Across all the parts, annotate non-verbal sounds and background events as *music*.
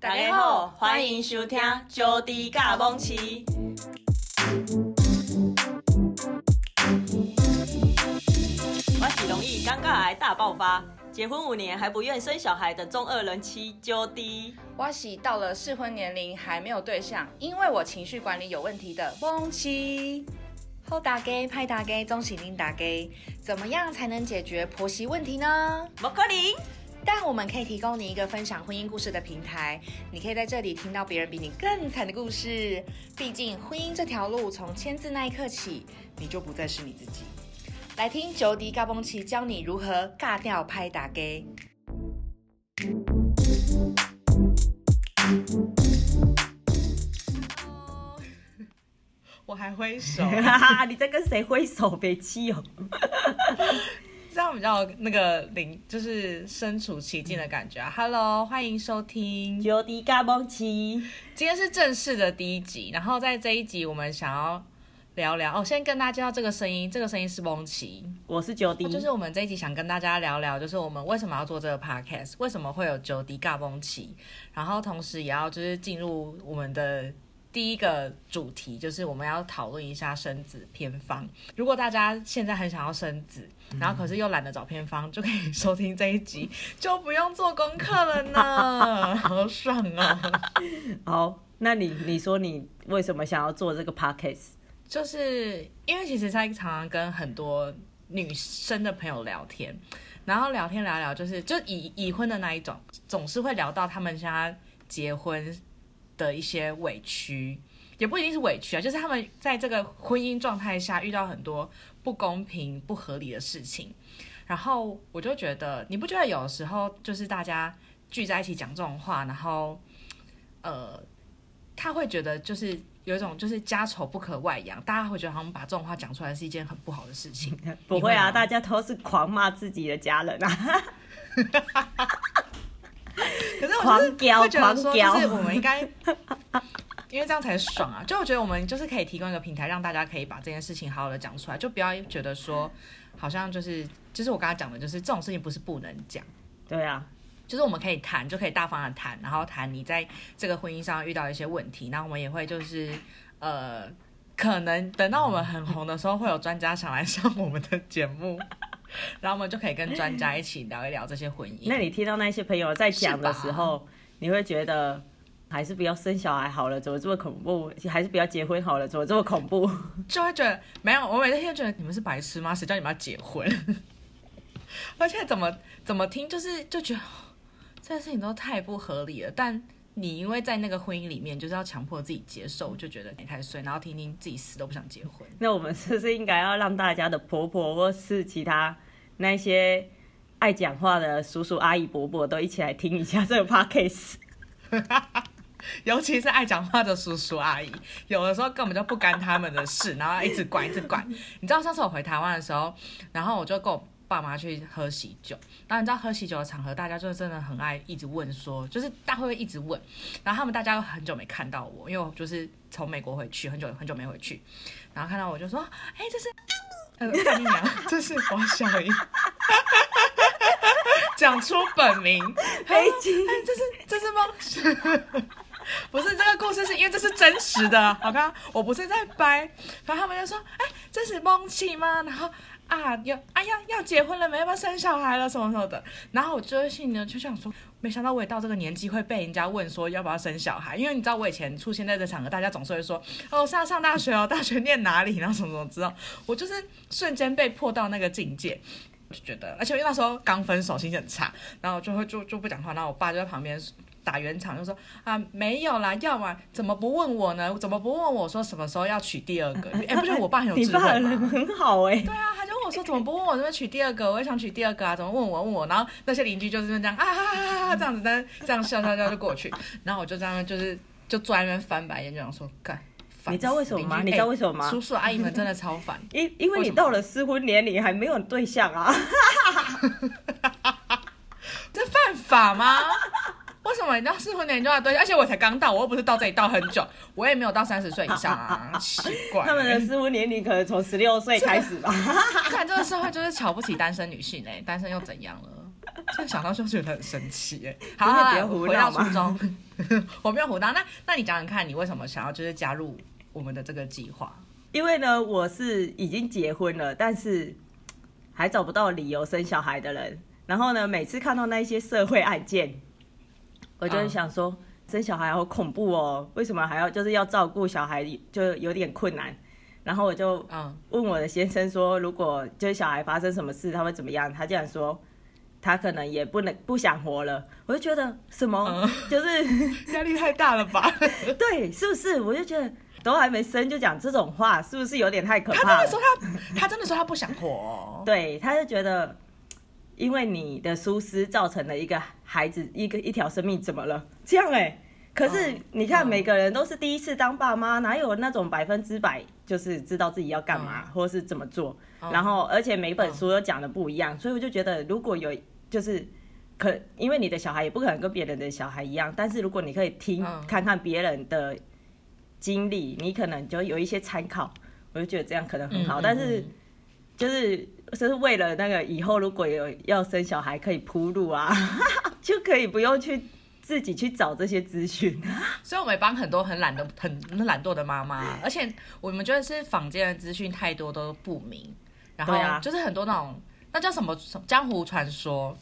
大家好，欢迎收听《招弟甲蒙奇》。我是容易尴尬癌大爆发，结婚五年还不愿生小孩的中二人妻招弟。我是到了适婚年龄还没有对象，因为我情绪管理有问题的蒙奇。好大家拍大给，总喜林打给，怎么样才能解决婆媳问题呢？不可能。但我们可以提供你一个分享婚姻故事的平台，你可以在这里听到别人比你更惨的故事。毕竟婚姻这条路，从签字那一刻起，你就不再是你自己。来听九迪嘎嘣奇教你如何尬掉拍大家。我还挥手，*laughs* 你在跟谁挥手？别气哦。这样比较那个灵，就是身处其境的感觉啊。Hello，欢迎收听九迪嘎嘣奇。今天是正式的第一集，然后在这一集我们想要聊聊哦。先跟大家介绍这个声音，这个声音是蒙奇，我是九迪。就是我们这一集想跟大家聊聊，就是我们为什么要做这个 podcast，为什么会有九迪嘎嘣奇，然后同时也要就是进入我们的。第一个主题就是我们要讨论一下生子偏方。如果大家现在很想要生子，然后可是又懒得找偏方，嗯、就可以收听这一集，*laughs* 就不用做功课了呢，*laughs* 好爽啊！好，那你你说你为什么想要做这个 podcast？就是因为其实在常常跟很多女生的朋友聊天，然后聊天聊聊，就是就已已婚的那一种，总是会聊到他们现在结婚。的一些委屈，也不一定是委屈啊，就是他们在这个婚姻状态下遇到很多不公平、不合理的事情，然后我就觉得，你不觉得有时候就是大家聚在一起讲这种话，然后呃，他会觉得就是有一种就是家丑不可外扬，大家会觉得他们把这种话讲出来是一件很不好的事情。*laughs* 不会啊，大家都是狂骂自己的家人啊。*laughs* 可是我是会觉得说，就是我们应该，因为这样才爽啊！就我觉得我们就是可以提供一个平台，让大家可以把这件事情好好的讲出来，就不要觉得说，好像就是就是我刚才讲的，就是这种事情不是不能讲。对啊，就是我们可以谈，就可以大方的谈，然后谈你在这个婚姻上遇到一些问题，那我们也会就是呃，可能等到我们很红的时候，会有专家想来上我们的节目。然后我们就可以跟专家一起聊一聊这些婚姻。那你听到那些朋友在讲的时候，你会觉得还是不要生小孩好了，怎么这么恐怖？还是不要结婚好了，怎么这么恐怖？就会觉得没有，我每天觉得你们是白痴吗？谁叫你们要结婚？而且怎么怎么听，就是就觉得这件事情都太不合理了。但你因为在那个婚姻里面，就是要强迫自己接受，就觉得你太衰，然后听听自己死都不想结婚。*laughs* 那我们是不是应该要让大家的婆婆或是其他那些爱讲话的叔叔阿姨伯伯都一起来听一下这个 podcast？*laughs* 尤其是爱讲话的叔叔阿姨，有的时候根本就不干他们的事，然后一直管一直管。你知道上次我回台湾的时候，然后我就跟我爸妈去喝喜酒，然后你知道喝喜酒的场合，大家就真的很爱一直问说，就是大家会一直问，然后他们大家都很久没看到我，因为我就是从美国回去，很久很久没回去，然后看到我就说，哎，这是，呃，干你娘，*laughs* 这是王小姨，*laughs* 讲出本名，黑金，哎，这是这是吗？*laughs* *laughs* 不是这个故事，是因为这是真实的，好看，我不是在掰，然后他们就说，哎，这是蒙奇吗？然后。啊，要哎呀，要结婚了没？要不要生小孩了什么什么的？然后我就心里呢就想说，没想到我也到这个年纪会被人家问说要不要生小孩，因为你知道我以前出现在这场合，大家总是会说哦，上上大学哦，大学念哪里，然后什么什么知道？我就是瞬间被迫到那个境界，就觉得，而且因为那时候刚分手，心情很差，然后就会就就不讲话，然后我爸就在旁边。打圆场就说啊，没有啦，要嘛怎么不问我呢？怎么不问我说什么时候要娶第二个？*laughs* 哎、欸，不觉得我爸很有智慧吗？很好哎、欸。对啊，他就问我说怎么不问我怎么娶第二个？我也想娶第二个啊，怎么问我问我？然后那些邻居就是这样啊哈哈哈这样子，但这样笑笑笑就过去。*laughs* 然后我就这样就是就坐在那边翻白眼，就想说干。你知道为什么吗？你知道为什么吗？叔叔阿姨们真的超烦。*laughs* 因因为你到了适婚年龄还没有对象啊。这犯法吗？为什么你到适婚年龄就要对象？而且我才刚到，我又不是到这里到很久，*laughs* 我也没有到三十岁以上啊，*laughs* 奇怪。他们的适婚年龄可能从十六岁开始吧。*laughs* 看这个社会就是瞧不起单身女性哎、欸，单身又怎样了？这想到就觉得很神奇哎、欸。好，别胡闹嘛。回到初衷，我没有胡闹。那那你讲讲看，你为什么想要就是加入我们的这个计划？因为呢，我是已经结婚了，但是还找不到理由生小孩的人。然后呢，每次看到那些社会案件，我就是想说，嗯、生小孩好恐怖哦，为什么还要就是要照顾小孩，就有点困难。然后我就问我的先生说，如果就是小孩发生什么事，他会怎么样？他竟然说，他可能也不能不想活了。我就觉得什么，嗯、就是 *laughs* 压力太大了吧？对，是不是？我就觉得都还没生就讲这种话，是不是有点太可怕？他真的说他，他真的说他不想活哦。*laughs* 对，他就觉得。因为你的疏失造成了一个孩子一个一条生命，怎么了？这样哎、欸，可是你看每个人都是第一次当爸妈，哪有那种百分之百就是知道自己要干嘛或是怎么做？然后而且每本书都讲的不一样，所以我就觉得如果有就是可，因为你的小孩也不可能跟别人的小孩一样，但是如果你可以听看看别人的经历，你可能就有一些参考，我就觉得这样可能很好。但是就是。就是为了那个以后如果有要生小孩可以铺路啊，*laughs* 就可以不用去自己去找这些资讯。*laughs* 所以我们帮很多很懒的、很懒惰的妈妈，*laughs* 而且我们觉得是坊间的资讯太多都不明，然后就是很多那种那叫什么江湖传说，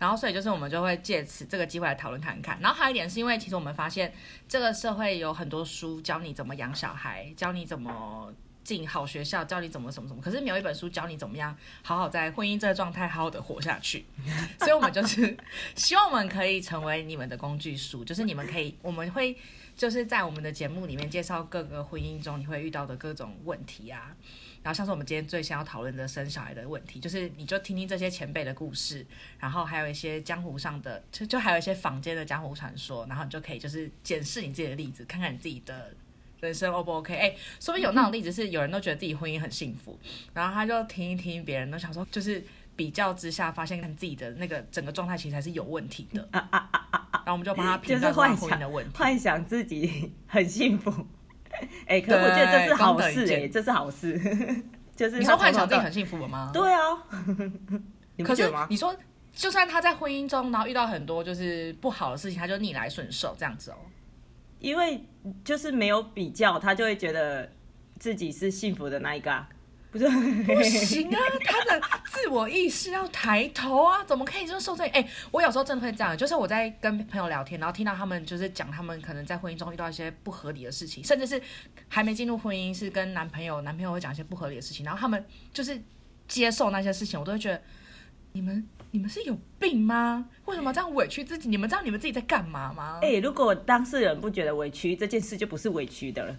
然后所以就是我们就会借此这个机会来讨论看看。然后还有一点是因为其实我们发现这个社会有很多书教你怎么养小孩，教你怎么。进好学校，教你怎么什么什么，可是没有一本书教你怎么样好好在婚姻这个状态好好的活下去。所以，我们就是 *laughs* 希望我们可以成为你们的工具书，就是你们可以，我们会就是在我们的节目里面介绍各个婚姻中你会遇到的各种问题啊，然后像是我们今天最先要讨论的生小孩的问题，就是你就听听这些前辈的故事，然后还有一些江湖上的，就就还有一些坊间的江湖传说，然后你就可以就是检视你自己的例子，看看你自己的。人生 O 不 OK？哎、欸，说不定有那种例子是有人都觉得自己婚姻很幸福，然后他就听一听别人都想说，就是比较之下发现自己的那个整个状态其实还是有问题的，啊啊啊啊、然后我们就帮他评价婚姻的问题，幻想自己很幸福。哎、欸，可我觉得这是好事哎、欸，这是好事。就是你说幻想自己很幸福了吗？对啊。*laughs* 可是你说，就算他在婚姻中，然后遇到很多就是不好的事情，他就逆来顺受这样子哦。因为就是没有比较，他就会觉得自己是幸福的那一个啊，不是？*laughs* 不行啊，他的自我意识要抬头啊，怎么可以就受罪？哎、我有时候真的会这样，就是我在跟朋友聊天，然后听到他们就是讲他们可能在婚姻中遇到一些不合理的事情，甚至是还没进入婚姻，是跟男朋友，男朋友会讲一些不合理的事情，然后他们就是接受那些事情，我都会觉得你们。你们是有病吗？为什么这样委屈自己？你们知道你们自己在干嘛吗？哎、欸，如果当事人不觉得委屈，这件事就不是委屈的了。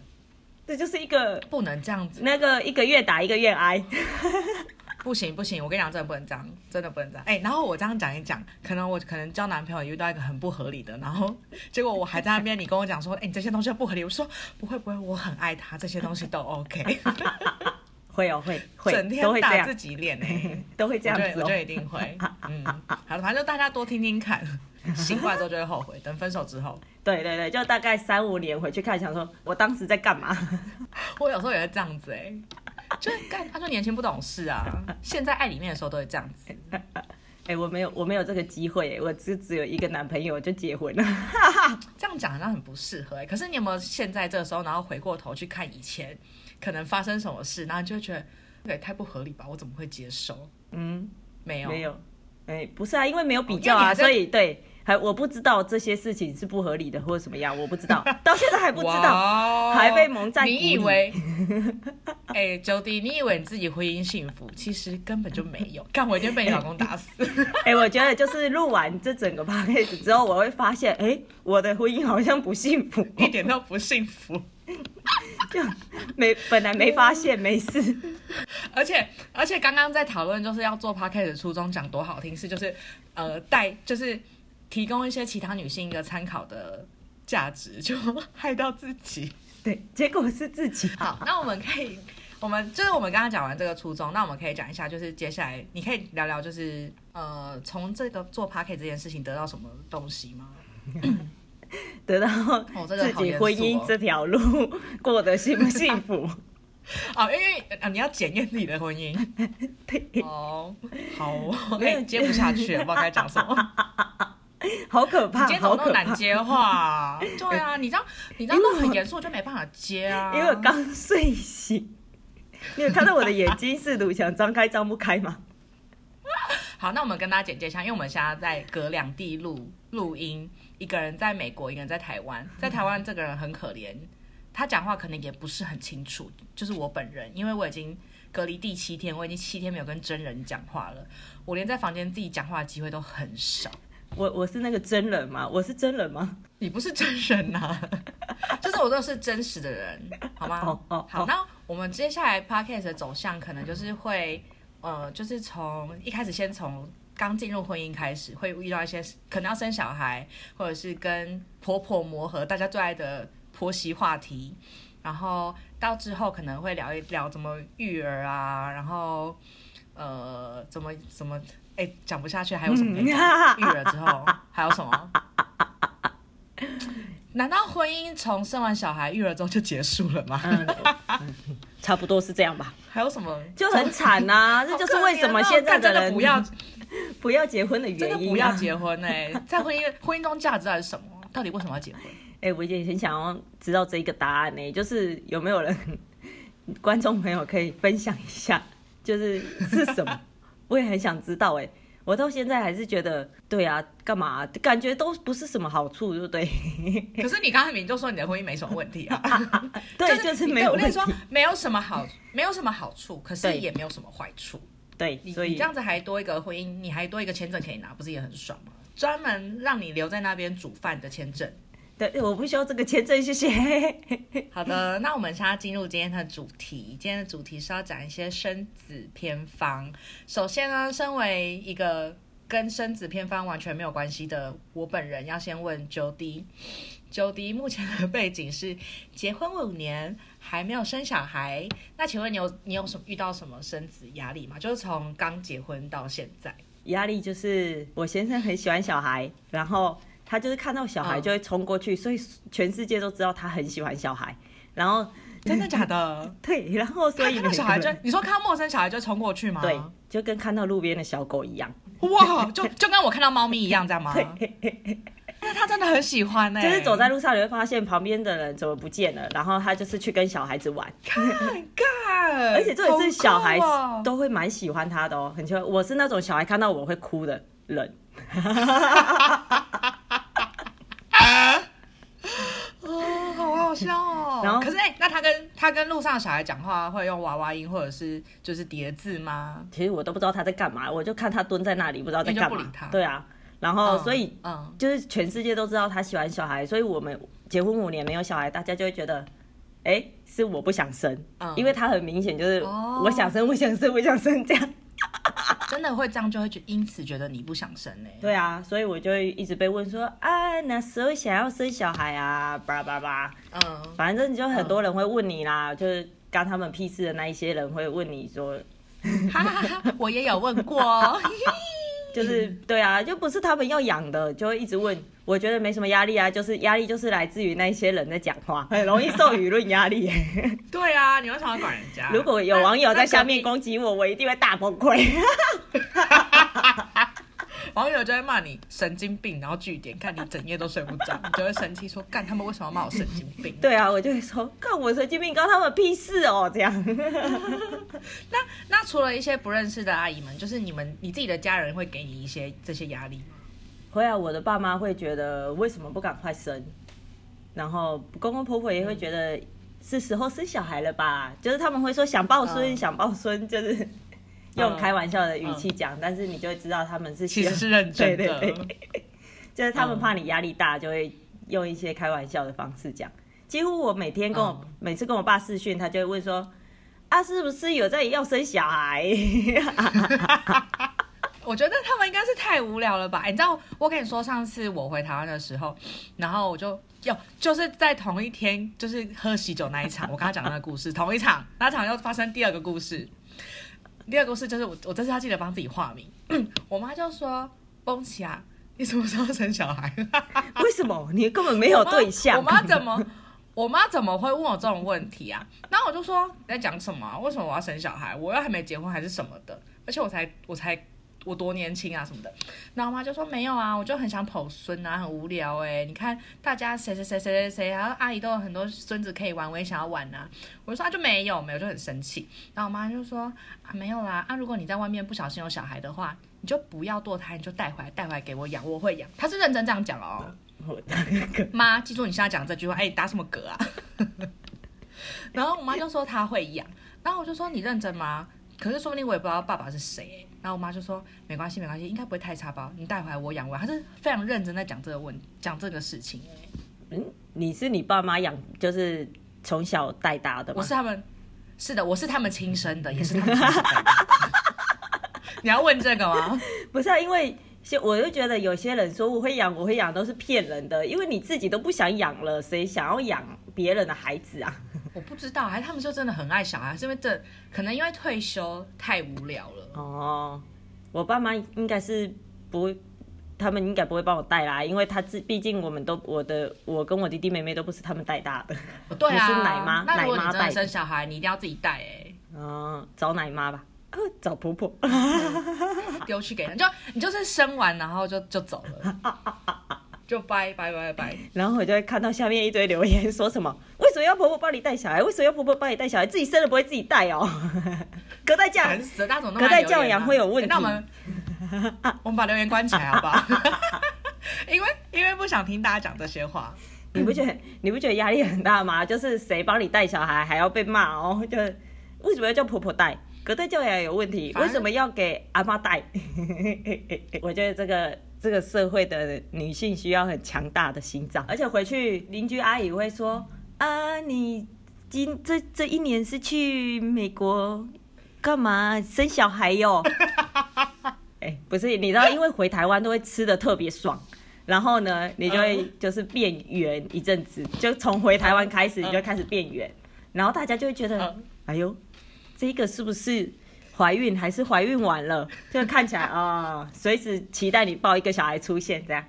这就是一个不能这样子，那个一个愿打一个愿挨。*laughs* 不行不行，我跟你讲，真的不能这样，真的不能这样。哎、欸，然后我这样讲一讲，可能我可能交男朋友遇到一个很不合理的，然后结果我还在那边，你跟我讲说，哎、欸，你这些东西不合理。我说不会不会，我很爱他，这些东西都 OK。*laughs* 会哦，会 *laughs* 会，整天打自己脸 *laughs* 哎，都会这样子，我觉得一定会。*laughs* 嗯，好了，反正就大家多听听看，醒过来之后就会后悔。等分手之后，对对对，就大概三五年回去看，想说我当时在干嘛？我有时候也会这样子哎，就干，他说年轻不懂事啊。现在爱里面的时候都会这样子。哎，我没有，我没有这个机会，我只只有一个男朋友就结婚了。这样讲好像很不适合哎。可是你有没有现在这个时候，然后回过头去看以前？可能发生什么事，然后就会觉得那也太不合理吧？我怎么会接受？嗯，没有，没有，哎、欸，不是啊，因为没有比较啊，所以对，还我不知道这些事情是不合理的或者怎么样，我不知道，到现在还不知道，还被蒙在。你以为？*laughs* 哎、欸，Jody，你以为你自己婚姻幸福？其实根本就没有。看我已经被你老公打死。*laughs* 哎、欸，我觉得就是录完这整个 podcast 之后，我会发现，哎、欸，我的婚姻好像不幸福，一点都不幸福。就没本来没发现没事，而且而且刚刚在讨论就是要做 podcast 的初衷讲多好听是就是呃带就是提供一些其他女性一个参考的价值，*laughs* 就害到自己，对，结果是自己。好，那我们可以我们就是我们刚刚讲完这个初衷，那我们可以讲一下就是接下来你可以聊聊就是呃从这个做 podcast 这件事情得到什么东西吗？*laughs* 得到自己婚姻这条路过得幸不幸福？*laughs* 哦，因为啊，你要检验自己的婚姻。哦，好，我有点接不下去，不知道该讲什么。*laughs* 好可怕，今天怎么那么难接话啊？*laughs* 对啊，你这样你这样都很严肃，就没办法接啊。因为我刚睡醒，你有看到我的眼睛是堵想张开张不开吗？好，那我们跟大家简介一下，因为我们现在在隔两地录录音，一个人在美国，一个人在台湾。在台湾这个人很可怜，他讲话可能也不是很清楚，就是我本人，因为我已经。隔离第七天，我已经七天没有跟真人讲话了。我连在房间自己讲话的机会都很少。我我是那个真人吗？我是真人吗？*laughs* 你不是真人呐、啊，*laughs* 就是我都是真实的人，好吗？哦哦，好。那我们接下来 podcast 的走向可能就是会，呃，就是从一开始先从刚进入婚姻开始，会遇到一些可能要生小孩，或者是跟婆婆磨合，大家最爱的婆媳话题。然后到之后可能会聊一聊怎么育儿啊，然后呃怎么怎么哎讲不下去，还有什么育儿 *laughs* 之后还有什么？*laughs* 难道婚姻从生完小孩育儿之后就结束了吗？嗯嗯、差不多是这样吧。*laughs* 还有什么？就很惨呐、啊，这就是为什么现在的人不要不要结婚的原因、啊。真的不要结婚哎、欸，在婚姻婚姻中价值还是什么？到底为什么要结婚？哎、欸，我也很想要知道这一个答案呢、欸，就是有没有人观众朋友可以分享一下，就是是什么？我也很想知道哎、欸，我到现在还是觉得，对啊，干嘛？感觉都不是什么好处，对不对？*laughs* 可是你刚才明明就说你的婚姻没什么问题啊，*laughs* 对，就是、就是没有。我跟你说，没有什么好，没有什么好处，可是也没有什么坏处。对，所以，你这样子还多一个婚姻，你还多一个签证可以拿，不是也很爽吗？专门让你留在那边煮饭的签证。对，我不需要这个签证，谢谢。*laughs* 好的，那我们现在进入今天的主题。今天的主题是要讲一些生子偏方。首先呢，身为一个跟生子偏方完全没有关系的我本人，要先问 Jody。Jody 目前的背景是结婚五年还没有生小孩。那请问你有你有什么遇到什么生子压力吗？就是从刚结婚到现在，压力就是我先生很喜欢小孩，然后。他就是看到小孩就会冲过去，嗯，所以全世界都知道他很喜欢小孩。然后 *laughs* 真的假的？*laughs* 对，然后所以看到小孩就你说看到陌生小孩就冲过去吗？对，就跟看到路边的小狗一样。哇，就就跟我看到猫咪一样，这样吗？*laughs* 对。那他真的很喜欢呢，欸。就是走在路上你会发现旁边的人怎么不见了，然后他就是去跟小孩子玩。看看，而且这也是小孩都会蛮喜欢他的哦，很奇怪。我是那种小孩看到我会哭的人。好笑哦！*laughs* 然后可是哎、欸，那他跟他跟路上的小孩讲话会用娃娃音或者是就是叠字吗？其实我都不知道他在干嘛，我就看他蹲在那里，不知道在干嘛。对啊，然后所以嗯，就是全世界都知道他喜欢小孩，所以我们结婚五年没有小孩，大家就会觉得，哎、欸，是我不想生，嗯、因为他很明显就是我想生，我想生，我想生这样。*laughs* 真的会这样，就会觉因此觉得你不想生呢？对啊，所以我就会一直被问说啊，那时候想要生小孩啊，叭叭叭，嗯，反正就很多人会问你啦，嗯、就是干他们屁事的那一些人会问你说，哈哈哈，我也有问过。*laughs* 就是对啊，就不是他们要养的，就会一直问。我觉得没什么压力啊，就是压力就是来自于那些人在讲话，*laughs* 很容易受舆论压力。*laughs* 对啊，你为什么要管人家？如果有网友在下面攻击我，我一定会大崩溃。*laughs* 网友就会骂你神经病，然后据点，看你整夜都睡不着，你就会生气说：“干他们为什么骂我神经病？” *laughs* 对啊，我就会说：“干我神经病，关他们屁事哦！”这样。*laughs* 那那除了一些不认识的阿姨们，就是你们你自己的家人会给你一些这些压力吗？会啊，我的爸妈会觉得为什么不赶快生，然后公公婆婆也会觉得是时候生小孩了吧，就是他们会说想抱孙、嗯、想抱孙，就是。用开玩笑的语气讲、嗯，但是你就会知道他们是其实是认真的，对对对，*laughs* 就是他们怕你压力大，就会用一些开玩笑的方式讲。几乎我每天跟我、嗯、每次跟我爸视讯，他就会问说：“啊，是不是有在要生小孩？” *laughs* 我觉得他们应该是太无聊了吧？你知道，我跟你说，上次我回台湾的时候，然后我就要就是在同一天，就是喝喜酒那一场，我刚刚讲那个故事，同一场，那场又发生第二个故事。第二个故事就是我，我这次要记得帮自己化名。*clears throat* 我妈就说：“蹦起啊，你什么时候生小孩？*laughs* 为什么你根本没有对象？”我妈怎么，我妈怎么会问我这种问题啊？然后我就说：“你在讲什么？为什么我要生小孩？我又还没结婚，还是什么的？而且我才，我才我多年轻啊什么的。然后我妈就说没有啊，我就很想跑孙啊，很无聊哎。你看大家谁谁谁谁谁谁，然后阿姨都有很多孙子可以玩，我也想要玩啊。我就说啊就没有没有，就很生气。然后我妈就说啊没有啦，啊如果你在外面不小心有小孩的话，你就不要堕胎，你就带回来带回来给我养，我会养。她是认真这样讲哦。*laughs* 妈，记住你现在讲这句话，哎，你打什么嗝啊？*laughs* 然后我妈就说她会养，然后我就说你认真吗？可是说不定我也不知道爸爸是谁。然后我妈就说没关系没关系，应该不会太差吧？你带回来我养我。她是非常认真在讲这个问讲这个事情。嗯，你是你爸妈养，就是从小带大的吗？我是他们，是的，我是他们亲生的，也是他们亲生的。*laughs* 你要问这个吗？不是啊，因为。我就觉得有些人说我会养，我会养都是骗人的，因为你自己都不想养了，谁想要养别人的孩子啊？*laughs* 我不知道，还是他们说真的很爱小孩，是因为这可能因为退休太无聊了。哦，我爸妈应该是不会，他们应该不会帮我带啦，因为他自毕竟我们都我的我跟我弟弟妹妹都不是他们带大的。对啊，*laughs* 是奶妈，那如果你真的生小孩，你一定要自己带哎、欸。嗯，找奶妈吧。找婆婆 *laughs* 丢去给人，就你就是生完然后就就走了，*laughs* 就拜拜拜拜。然后我就会看到下面一堆留言，说什么为什么要婆婆帮你带小孩？为什么要婆婆帮你带小孩？自己生了不会自己带哦？*laughs* 隔代教养，隔代教养会有问题。那我们我们把留言关起来好不好？因为因为不想听大家讲这些话。你不觉得你不觉得压力很大吗？就是谁帮你带小孩还要被骂哦？就为什么要叫婆婆带？隔代教养有问题，为什么要给阿妈带？*laughs* 我觉得这个这个社会的女性需要很强大的心脏，而且回去邻居阿姨会说：“啊，你今这这一年是去美国干嘛生小孩哟？” *laughs* 哎，不是，你知道，因为回台湾都会吃的特别爽，然后呢，你就会就是变圆一阵子，就从回台湾开始，你就开始变圆，然后大家就会觉得，哎呦。这个是不是怀孕还是怀孕完了？*laughs* 就看起来啊，随、哦、时期待你抱一个小孩出现这样，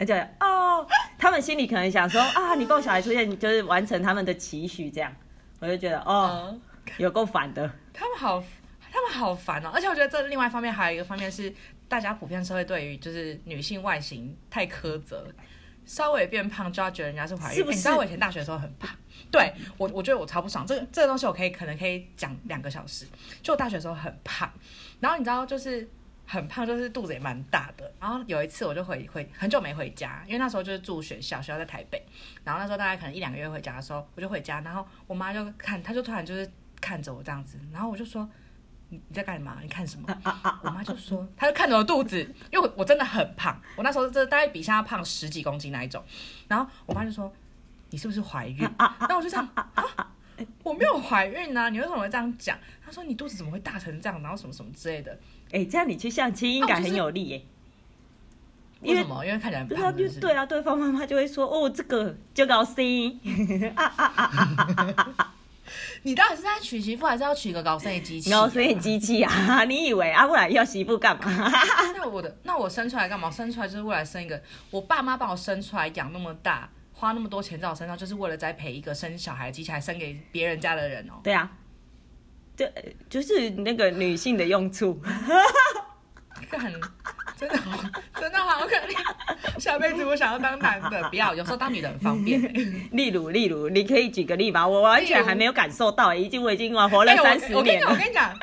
而且哦，他们心里可能想说啊，你抱小孩出现，你就是完成他们的期许这样。我就觉得哦，有够烦的。他们好，他们好烦哦。而且我觉得这另外一方面还有一个方面是，大家普遍社会对于就是女性外形太苛责，稍微变胖就要觉得人家是怀孕。是不是？欸、你知道我以前大学的时候很胖。对我，我觉得我超不爽。这个这个东西我可以可能可以讲两个小时。就我大学的时候很胖，然后你知道就是很胖，就是肚子也蛮大的。然后有一次我就回回很久没回家，因为那时候就是住学校，学校在台北。然后那时候大概可能一两个月回家的时候，我就回家，然后我妈就看，她就突然就是看着我这样子，然后我就说你你在干嘛？你看什么？我妈就说，她就看着我肚子，因为我我真的很胖，我那时候这大概比现在胖十几公斤那一种。然后我妈就说。你是不是怀孕？那我就这样，我没有怀孕啊！你为什么会这样讲？她说你肚子怎么会大成这样？然后什么什么之类的。哎、欸，这样你去相亲应该很有利耶。为什么？因为看起来不是对，对啊，对方妈妈就会说哦，这个就高兴。*laughs* *laughs* *laughs* 你到底是在娶媳妇，还是要娶个高生的机器？高声的机器啊！*laughs* 你以为啊，不然要媳妇干嘛？*laughs* 那我的，那我生出来干嘛？生出来就是为了生一个，我爸妈把我生出来养那么大。花那么多钱在我身上，就是为了栽培一个生小孩的机器，还生给别人家的人哦。对啊，就就是那个女性的用处。*laughs* 这很真的好，真的好可怜。下辈子我想要当男的，*laughs* 不要。有时候当女的很方便。*laughs* 例如，例如，你可以举个例吧？我完全还没有感受到，已经我已经我活了三十年了。我跟你讲。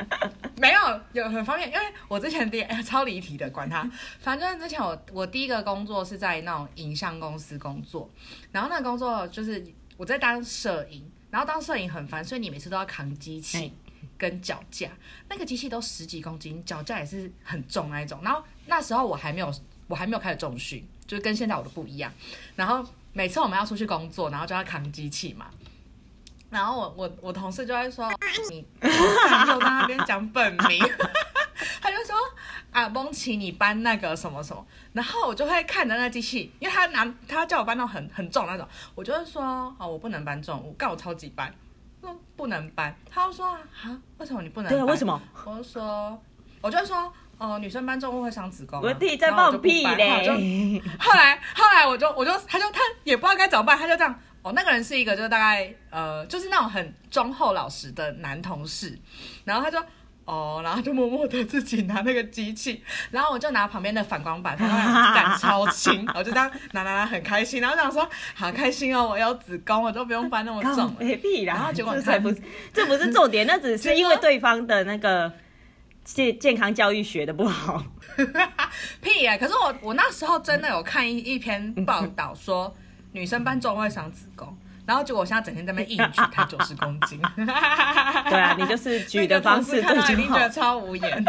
没有，有很方便，因为我之前第、欸、超离题的，管他。*laughs* 反正之前我我第一个工作是在那种影像公司工作，然后那个工作就是我在当摄影，然后当摄影很烦，所以你每次都要扛机器跟脚架，那个机器都十几公斤，脚架也是很重那一种。然后那时候我还没有我还没有开始重训，就是跟现在我的不一样。然后每次我们要出去工作，然后就要扛机器嘛。然后我我我同事就会说 *laughs* 你，我在那边讲本名，他就说啊，蒙奇你搬那个什么什么，然后我就会看着那机器，因为他拿他叫我搬到很很重那种，我就会说哦，我不能搬重物，干我超级搬，说不能搬，他就说啊，为什么你不能搬？对啊，为什么？我就说，我就说哦、呃，女生搬重物会伤子宫、啊，我弟在放屁嘞。*laughs* 后来后来我就我就他就他也不知道该怎么办，他就这样。哦，那个人是一个，就是大概呃，就是那种很忠厚老实的男同事，然后他就，哦，然后就默默的自己拿那个机器，然后我就拿旁边的反光板，反光板杆超轻，我就这样拿拿拿很开心，然后想说好开心哦，我有子宫，我就不用搬那么重。没屁啦，然后结果这才不是，这不是重点，那只是因为对方的那个健健康教育学的不好。*laughs* 屁呀、欸！可是我我那时候真的有看一一篇报道说，女生搬重会伤子宫。然后结果我现在整天在那边硬举她九十公斤，*laughs* 对啊，你就是举的方式 *laughs* 对就好。一定觉得超无言。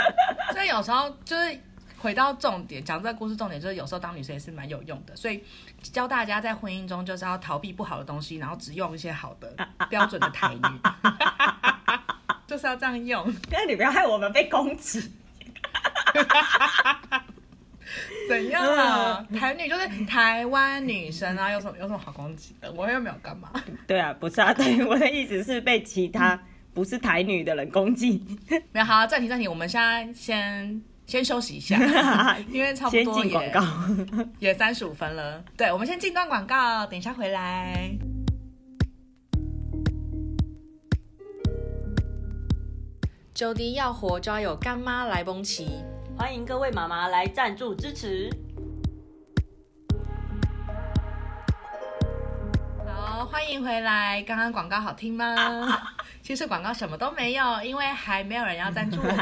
所以有时候就是回到重点，讲这个故事重点就是有时候当女生也是蛮有用的。所以教大家在婚姻中就是要逃避不好的东西，然后只用一些好的标准的台语，*laughs* 就是要这样用。那你不要害我们被攻击。怎样啊？台女就是台湾女生啊，有什么有什么好攻击的？我又没有干嘛。对啊，不是啊，*laughs* 对，我的意思是被其他不是台女的人攻击。没有，好，暂停暂停，我们现在先先休息一下，*laughs* 因为差不多也告 *laughs* 也三十五分了。对，我们先进段广告，等一下回来。久迪要活就要有干妈来蹦起。欢迎各位妈妈来赞助支持。好，欢迎回来。刚刚广告好听吗？*laughs* 其实广告什么都没有，因为还没有人要赞助我们。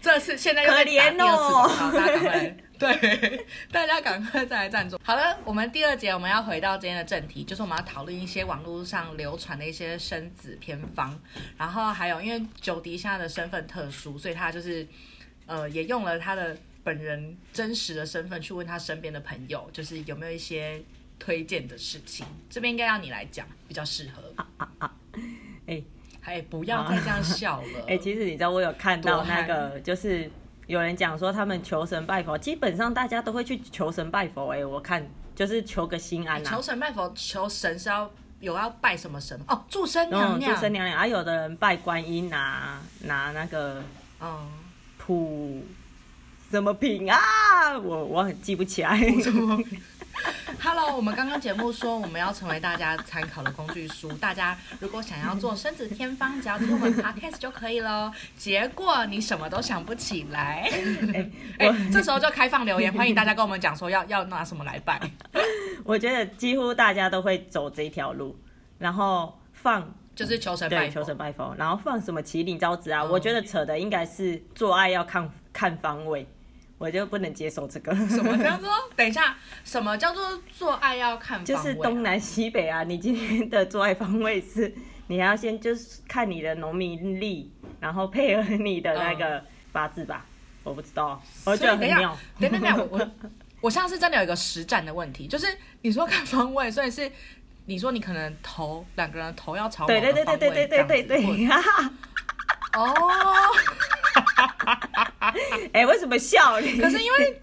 这次现在又在打第二次广告，大家赶快 *laughs* 对，大家赶快再来赞助。好了，我们第二节我们要回到今天的正题，就是我们要讨论一些网络上流传的一些生子偏方，然后还有因为九迪现在的身份特殊，所以他就是。呃，也用了他的本人真实的身份去问他身边的朋友，就是有没有一些推荐的事情。这边应该让你来讲，比较适合。啊啊啊！哎、欸，不要再这样笑了。*laughs* 哎、欸，其实你知道，我有看到那个，就是有人讲说他们求神拜佛，基本上大家都会去求神拜佛。哎，我看就是求个心安、啊。求神拜佛，求神是要有要拜什么神？哦，祝生娘娘。祝生娘娘。啊，有的人拜观音拿拿那个，嗯。普什么品啊？我我很记不起来。*laughs* Hello，我们刚刚节目说我们要成为大家参考的工具书，大家如果想要做生子天方，只要听我们 Podcast 就可以喽。结果你什么都想不起来，*laughs* 哎、欸欸，*laughs* 这时候就开放留言，欢迎大家跟我们讲说要要拿什么来拜。我觉得几乎大家都会走这条路，然后放。就是求神拜佛，求神拜佛，然后放什么麒麟招子啊？嗯、我觉得扯的应该是做爱要看看方位，我就不能接受这个。什么叫做？等一下，什么叫做做爱要看方位？就是东南西北啊！你今天的做爱方位是，你还要先就是看你的农民力，然后配合你的那个八字吧。嗯、我不知道，我觉得很妙。等等等，我 *laughs* 我现在是真的有一个实战的问题，就是你说看方位，所以是。你说你可能头两个人头要朝对对对对对对对对，*laughs* 哦，*laughs* 哎，为什么笑你？可是因为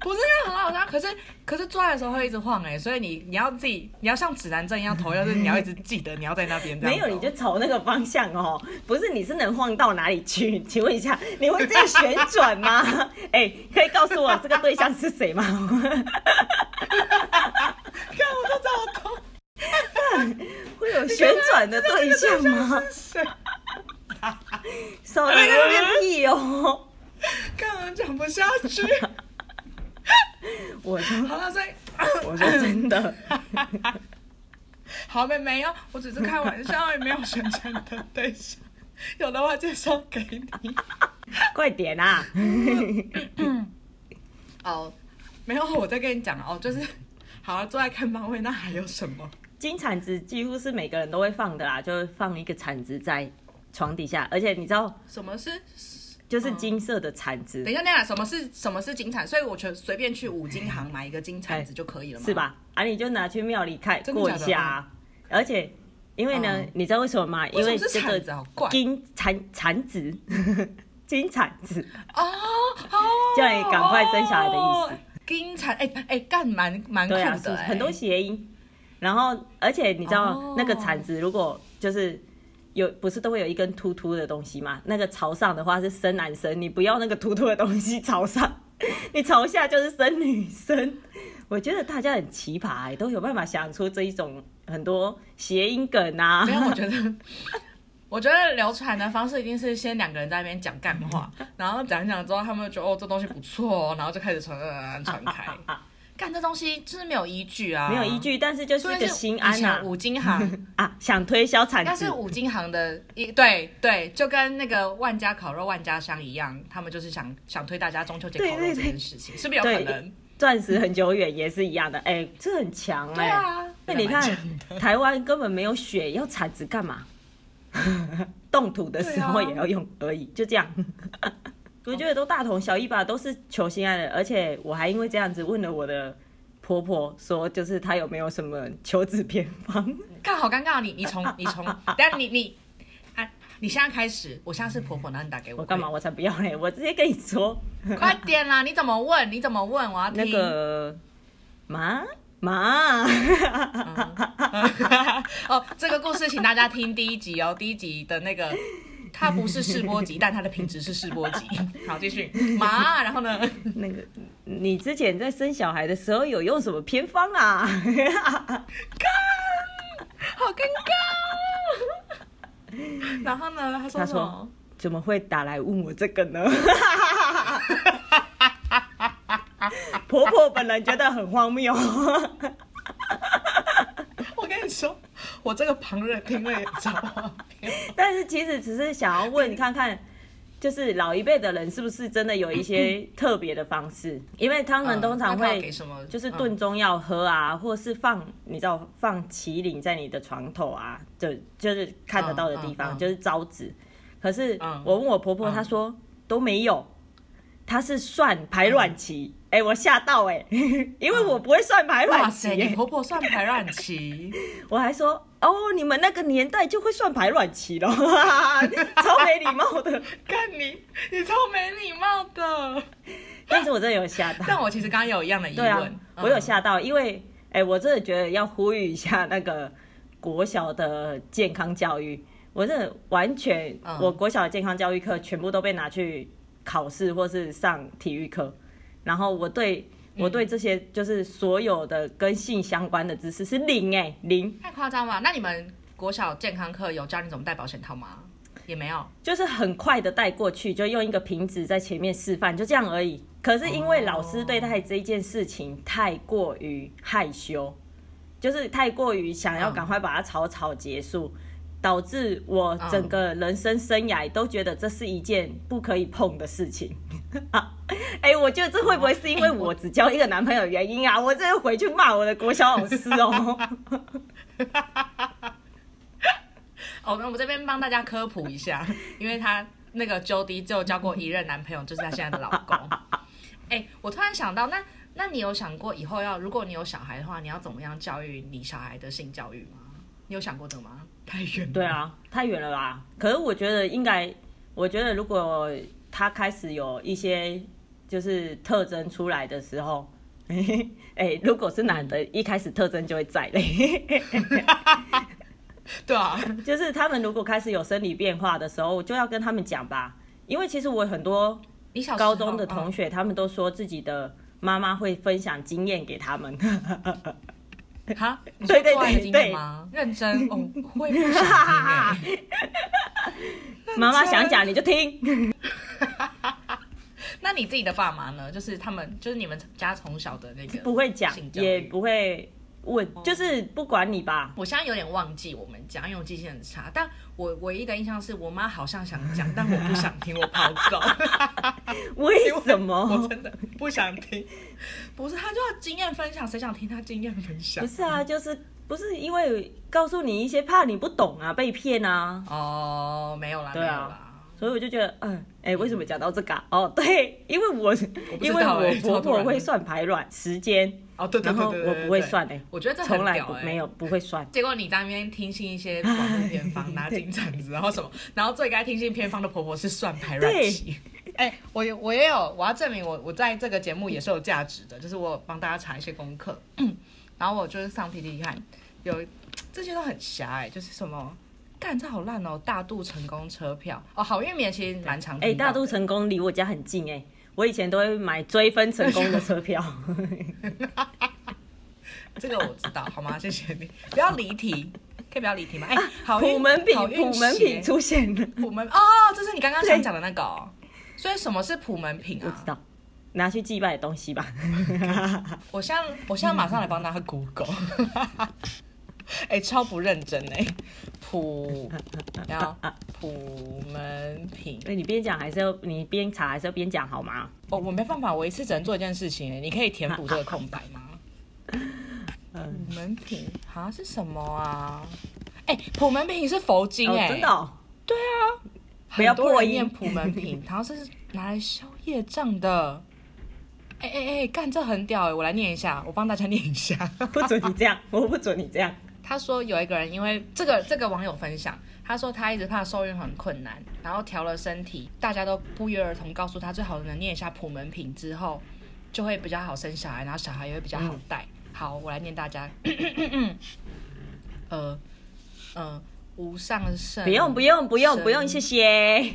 不是因为很好笑，可是可是抓的时候会一直晃哎，所以你你要自己你要像指南针一样，头要是你要一直记得你要在那边。没有，你就朝那个方向哦，不是你是能晃到哪里去？请问一下，你会这样旋转吗？*laughs* 哎，可以告诉我这个对象是谁吗？*laughs* 看，我都找到，会有旋转的对象吗？少在那边屁哦！根本讲不下去。我说好了，再我说真的。*laughs* 好，妹妹有，我只是开玩笑，也没有选真的对象。有的话介绍给你。快点啊！*coughs* 哦，没有，我再跟你讲哦，就是。好了，坐在看方位，那还有什么？金铲子几乎是每个人都会放的啦，就是放一个铲子在床底下，而且你知道什么是？就是金色的铲子。嗯、等一下，等一下，什么是什么是金铲？所以我觉得随便去五金行买一个金铲子就可以了嘛、欸，是吧？啊，你就拿去庙里看过一下、啊。而且，因为呢，嗯、你知道为什么吗？因为这个金铲铲子，*laughs* 金铲子哦，叫你赶快生小孩的意思。金铲哎哎，干蛮蛮酷的，是很多谐音。然后，而且你知道、oh. 那个铲子，如果就是有不是都会有一根突突的东西嘛？那个朝上的话是生男生，你不要那个突突的东西朝上，*laughs* 你朝下就是生女生。我觉得大家很奇葩、欸，都有办法想出这一种很多谐音梗啊。没有，我觉得 *laughs* 我觉得流传的方式一定是先两个人在那边讲干话，然后讲一讲之后，他们就觉得哦这东西不错，然后就开始传传传开。*laughs* 干这东西就是没有依据啊，没有依据，但是就是一个心安啊。五金行 *laughs* 啊，想推销产品，但是五金行的一对对，就跟那个万家烤肉、万家香一样，他们就是想想推大家中秋节烤肉这件事情，对对对，是不是有可能？钻石很久远也是一样的，哎、欸，这很强哎、欸。对啊，那你看台湾根本没有雪，要铲子干嘛？*laughs* 动土的时候也要用而已，就这样。我觉得都大同小异吧，都是求心安的。而且我还因为这样子问了我的婆婆，说就是她有没有什么求子偏方？*laughs* 看好尴尬，你你从你从，但你你，哎，你现在开始，我现在是婆婆，那你打给我，我干嘛？我才不要嘞！我直接跟你说，*laughs* 快点啦！你怎么问？你怎么问？我要听。那个妈妈，*laughs* 哦，这个故事请大家听第一集哦，第一集的那个。它不是试播集，*laughs* 但它的品质是试播集。*laughs* 好，继续。妈，然后呢？*laughs* 那个，你之前在生小孩的时候有用什么偏方啊？尴，好尴尬。然后呢？他说，他说怎么会打来问我这个呢？婆婆本人觉得很荒谬。*laughs* 我这个旁人听了也糟。*laughs* 但是其实只是想要问你看看，就是老一辈的人是不是真的有一些 *clears throat* 特别的方式？因为他们通常会就是炖中药喝啊，或是放你知道放麒麟在你的床头啊，就就是看得到的地方，就是招子。可是我问我婆婆，她说都没有，她是算排卵期。哎、欸，我吓到哎、欸，*laughs* 因为我不会算排卵期、欸。你婆婆算排卵期，*laughs* 我还说哦，你们那个年代就会算排卵期了，*laughs* 超没礼貌的。看你，你超没礼貌的。但是我真的有吓到。但我其实刚刚有一样的疑问，我有吓到，因为哎、欸，我真的觉得要呼吁一下那个国小的健康教育。我真的完全，嗯、我国小的健康教育课全部都被拿去考试或是上体育课。然后我对我对这些就是所有的跟性相关的知识是零哎、欸、零，太夸张了。那你们国小健康课有教你怎么戴保险套吗？也没有，就是很快的带过去，就用一个瓶子在前面示范，就这样而已。可是因为老师对待这一件事情太过于害羞，就是太过于想要赶快把它草草结束。导致我整个人生生涯都觉得这是一件不可以碰的事情 *laughs* 啊！哎、欸，我觉得这会不会是因为我只交一个男朋友的原因啊？我这回去骂我的国小老师哦。*laughs* 哦，那我们这边帮大家科普一下，因为他那个 Jody 只有交过一任男朋友，就是他现在的老公。*laughs* 哎、欸，我突然想到，那那你有想过以后要，如果你有小孩的话，你要怎么样教育你小孩的性教育吗？你有想过这个吗？太远了。对啊，太远了吧？可是我觉得应该，我觉得如果他开始有一些就是特征出来的时候，*laughs* 哎、欸，如果是男的，嗯、一开始特征就会在嘞。*laughs* 对啊，就是他们如果开始有生理变化的时候，我就要跟他们讲吧。因为其实我很多高中的同学，他们都说自己的妈妈会分享经验给他们。*laughs* 哈，你说做爱的经验吗？认真哦，会不 *laughs* 想听欸。妈妈想讲你就听。*laughs* 那你自己的爸妈呢？就是他们，就是你们家从小的那个，不会讲，也不会。我就是不管你吧，我现在有点忘记我们讲，因为我记性很差。但我唯一的印象是我妈好像想讲，但我不想听，我跑走。*laughs* 为什么？我真的不想听。不是，她就要经验分享，谁想听她经验分享？不是啊，就是不是因为告诉你一些，怕你不懂啊，被骗啊。哦，没有啦，对啊。所以我就觉得，嗯，哎、欸，为什么讲到这个、啊？哦，对，因为我，我因为我婆婆会算排卵时间，哦，对对对，对，对，我不会算哎、欸，我觉得这从来不没有不会算。结果你在那边听信一些偏方，拿金铲子，然后什么，然后最该听信偏方的婆婆是算排卵期。哎、欸，我我也有，我要证明我我在这个节目也是有价值的，就是我帮大家查一些功课，*coughs* 然后我就是上 PTT 看，有这些都很狭隘，就是什么。干，这好烂哦！大肚成功车票哦，好运棉其实蛮常见。哎、欸，大肚成功离我家很近哎，我以前都会买追分成功的车票。*laughs* 这个我知道，好吗？谢谢你，不要离题。可以不要离题吗？哎、欸，好普门品，普门品出现了，普门哦，这是你刚刚想讲的那个、哦。所以什么是普门品啊？不知道，拿去祭拜的东西吧。*laughs* 我现在，我现在马上来帮他 Google。哎、欸，超不认真哎，普，然后普门品。对，你边讲还是要你边查还是要边讲好吗？我我没办法，我一次只能做一件事情，你可以填补这个空白吗？*laughs* 普门品好像是什么啊？哎、欸，普门品是佛经哎、哦，真的、哦？对啊，不要破念普门品，*laughs* 好像是拿来消业障的。哎哎哎，干这很屌哎，我来念一下，我帮大家念一下。*laughs* 不准你这样，我不准你这样。他说有一个人因为这个这个网友分享，他说他一直怕受孕很困难，然后调了身体，大家都不约而同告诉他，最好能念一下普门品之后，就会比较好生小孩，然后小孩也会比较好带。嗯好，我来念大家。*coughs* 呃，呃，无上圣。不用，不用，不用，不用，谢谢。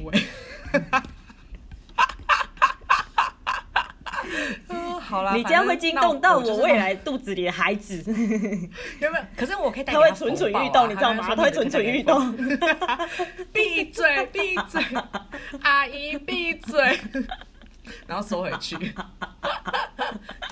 *laughs* 好啦，你这样会惊动到我未来肚子里的孩子。*laughs* 有没有？可是我可以带他会蠢蠢欲动，你知道吗？他会蠢蠢欲动。*laughs* 闭嘴，闭嘴，阿姨闭嘴。*laughs* 然后收回去。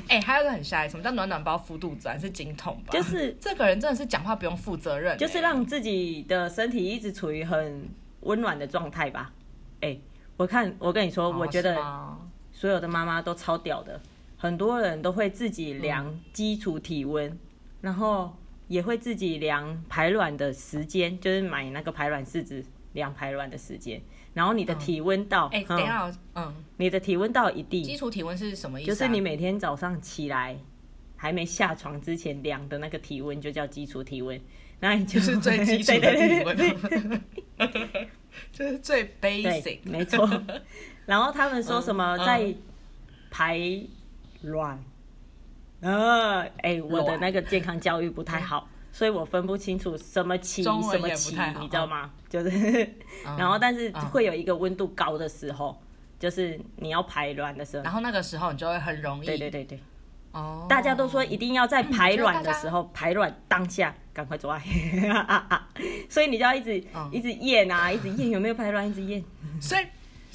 哎、欸，还有一个很吓，什么叫暖暖包敷肚子？还是经痛吧？就是这个人真的是讲话不用负责任，就是让自己的身体一直处于很温暖的状态吧。哎、欸，我看我跟你说，哦、我觉得所有的妈妈都超屌的，很多人都会自己量基础体温，嗯、然后也会自己量排卵的时间，就是买那个排卵试纸量排卵的时间。然后你的体温到，哎、嗯，欸、等一下，嗯，你的体温到一定，基础体温是什么意思、啊？就是你每天早上起来还没下床之前量的那个体温就叫基础体温，那你就，就是最 *laughs* 基础的体温，就是最 basic，没错。然后他们说什么在排卵，呃、嗯，哎、欸，我的那个健康教育不太好。所以我分不清楚什么期什么期，你知道吗？就是，嗯、然后但是会有一个温度高的时候，嗯、就是你要排卵的时候，然后那个时候你就会很容易。对对对对。哦。大家都说一定要在排卵的时候，嗯、排卵当下赶快做爱。*laughs* 所以你就要一直、嗯、一直验啊，一直验有没有排卵，一直验。*laughs* 所以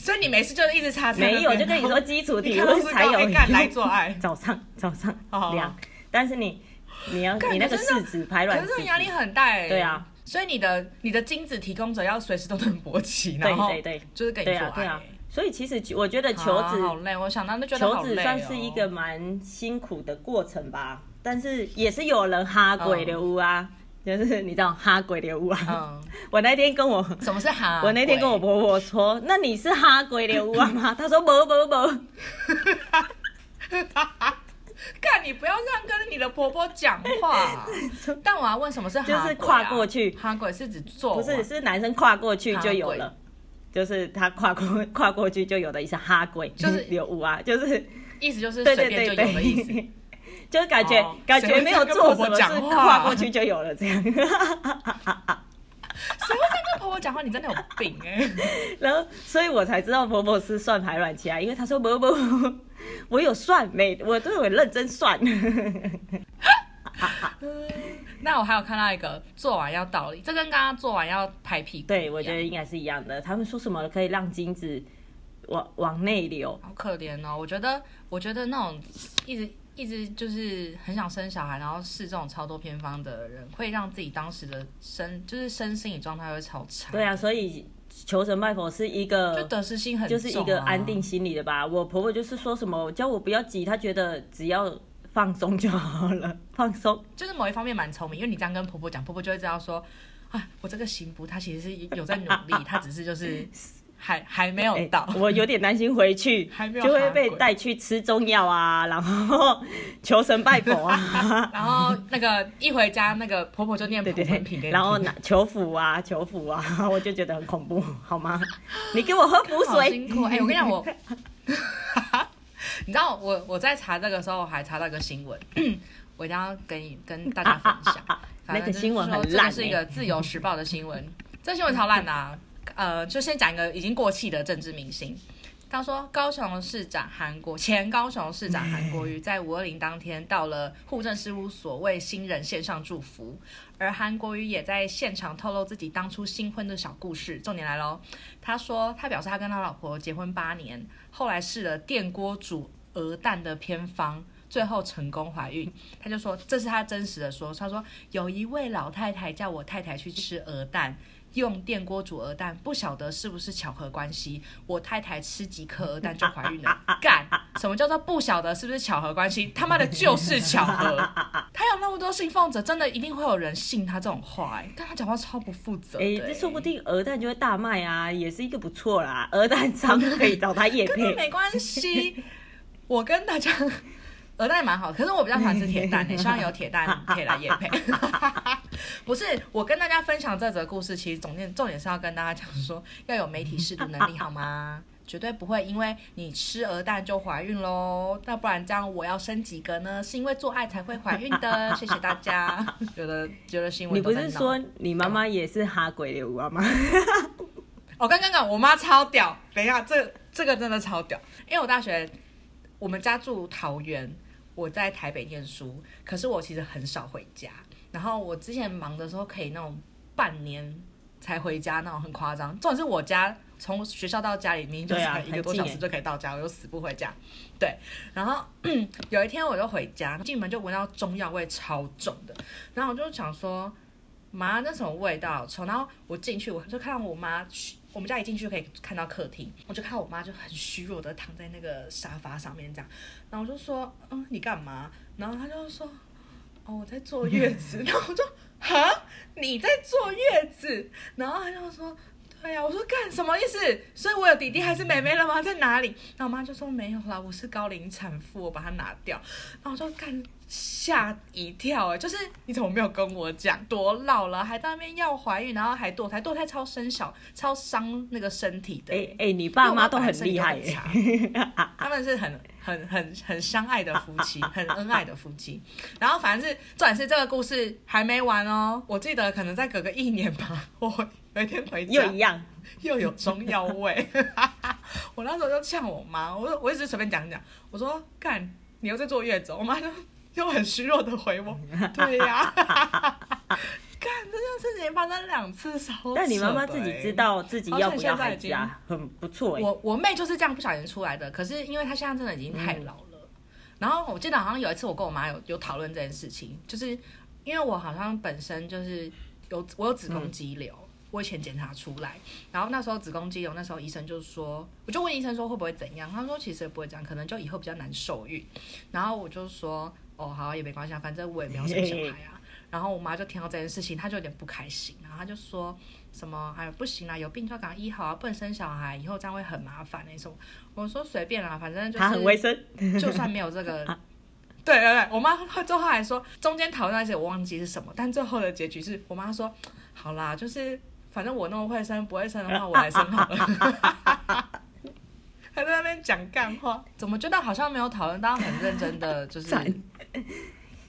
所以你没事就一直擦。没有，就跟你说基础体温才有来做爱。*laughs* 早上早上量，但是你。你要你那个试纸排卵，可是压力很大哎。对啊，所以你的你的精子提供者要随时都能勃起，然后对对对，就是给你做爱。所以其实我觉得求子好累，我想到就觉得。求子算是一个蛮辛苦的过程吧，但是也是有人哈鬼的屋啊，就是你知道哈鬼流屋啊。*laughs* 我那天跟我什么是哈？*laughs* 我那天跟我婆婆说，那你是哈鬼流屋啊吗？*laughs* 她说不不不。看，你不要这样跟你的婆婆讲话。但我要问，什么是哈？就是跨过去，哈鬼是指做，不是是男生跨过去就有了，就是他跨过跨过去就有的意思。哈鬼就是有无啊，就是意思就是随便就有的意思，就是感觉感觉没有做什么事，跨过去就有了这样。谁会这样跟婆婆讲话？你真的有病哎！*laughs* 然后，所以我才知道婆婆是算排卵期啊，因为她说不不不。我有算没？我都有认真算。*laughs* 那我还有看到一个做完要倒立，这跟刚刚做完要拍屁股，对，我觉得应该是一样的。他们说什么可以让精子往往内流？好可怜哦！我觉得，我觉得那种一直一直就是很想生小孩，然后试这种超多偏方的人，会让自己当时的身就是身心理状态会超差。对啊，所以。求神拜佛是一个，就得失心很重，就是一个安定心理的吧。我婆婆就是说什么，叫我不要急，她觉得只要放松就好了，*laughs* 放松。就是某一方面蛮聪明，因为你这样跟婆婆讲，婆婆就会知道说，啊，我这个行不她其实是有在努力，她只是就是。*laughs* 还还没有到，欸、我有点担心回去 *laughs* 就会被带去吃中药啊，*laughs* 然后求神拜佛啊，*laughs* 然后那个一回家，那个婆婆就念普门品，然后拿求福啊求福啊，我就觉得很恐怖，好吗？你给我喝符水。辛苦哎、欸，我跟你讲我，你知道我我在查这个时候，我还查到一个新闻，*clears throat* 我一定要跟你跟大家分享。啊啊啊、那个新闻很烂，这是一个自由时报的新闻，这新闻超烂的、啊。呃，就先讲一个已经过气的政治明星，他说，高雄市长韩国前高雄市长韩国瑜在五二零当天到了户政事务所为新人献上祝福，而韩国瑜也在现场透露自己当初新婚的小故事。重点来喽，他说他表示他跟他老婆结婚八年，后来试了电锅煮鹅蛋的偏方。最后成功怀孕，他就说这是他真实的说。他说有一位老太太叫我太太去吃鹅蛋，用电锅煮鹅蛋，不晓得是不是巧合关系，我太太吃几颗鹅蛋就怀孕了。*laughs* 干，什么叫做不晓得是不是巧合关系？他妈的就是巧合。他有那么多信奉者，真的一定会有人信他这种话哎、欸。但他讲话超不负责。哎、欸，这说不定鹅蛋就会大卖啊，也是一个不错啦。鹅蛋商可以找他业配，*laughs* 没关系。我跟大家。鹅蛋也蛮好，可是我比较喜欢吃铁蛋诶，*laughs* 希望有铁蛋可以来夜配。*laughs* 不是，我跟大家分享这则故事，其实总点重点是要跟大家讲说，要有媒体识读能力好吗？*laughs* 绝对不会因为你吃鹅蛋就怀孕喽，那不然这样我要生几个呢？是因为做爱才会怀孕的。谢谢大家。觉得觉得新闻，你不是说你妈妈也是哈鬼的娃吗？我刚刚讲我妈超屌，等一下，这这个真的超屌，因为我大学我们家住桃园。我在台北念书，可是我其实很少回家。然后我之前忙的时候，可以那种半年才回家，那种很夸张。重点是我家从学校到家里明明就才一个多小时就可以到家，我又死不回家。对，然后 *clears throat* 有一天我就回家，进门就闻到中药味超重的，然后我就想说，妈，那什么味道？臭。然后我进去，我就看到我妈。我们家一进去就可以看到客厅，我就看我妈就很虚弱的躺在那个沙发上面这样，然后我就说，嗯，你干嘛？然后她就说，哦，我在坐月子。然后我就，哈，你在坐月子？然后她就说，对呀、啊。我说干什么意思？所以我有弟弟还是妹妹了吗？在哪里？然后我妈就说没有啦，我是高龄产妇，我把它拿掉。然后我就干。吓一跳就是你怎么没有跟我讲？多老了还在那边要怀孕，然后还堕胎，堕胎超生小，超伤那个身体的。哎、欸、哎、欸，你爸妈都很厉害耶，他们是很很很很相爱的夫妻，很恩爱的夫妻。然后反正是，重点是这个故事还没完哦。我记得可能再隔个一年吧，我有一天回家又一样，又有中药味。*laughs* 我那时候就呛我妈，我说我一直随便讲讲，我说干，你又在坐月子，我妈就。又很虚弱的回我，对呀、啊，干这件事情发生两次，但你妈妈自己知道自己要不要孩子啊，很不错、欸。我我妹就是这样不小心出来的，可是因为她现在真的已经太老了。嗯、然后我记得好像有一次我跟我妈有有讨论这件事情，就是因为我好像本身就是有我有子宫肌瘤。嗯我以前检查出来，然后那时候子宫肌瘤，那时候医生就说，我就问医生说会不会怎样，他说其实也不会这样，可能就以后比较难受孕。然后我就说，哦好也没关系，反正我也没有生小孩啊。然后我妈就听到这件事情，她就有点不开心，然后她就说什么哎不行啊，有病就要赶快医好啊，不能生小孩，以后这样会很麻烦那种。我说随便啦，反正就是她很卫生，*laughs* 就算没有这个，对对对，我妈最后还说中间讨论那些我忘记是什么，但最后的结局是我妈说好啦，就是。反正我那么会生，不会生的话我来生好了。*laughs* 还在那边讲干话，*laughs* 怎么觉得好像没有讨论到很认真的，就是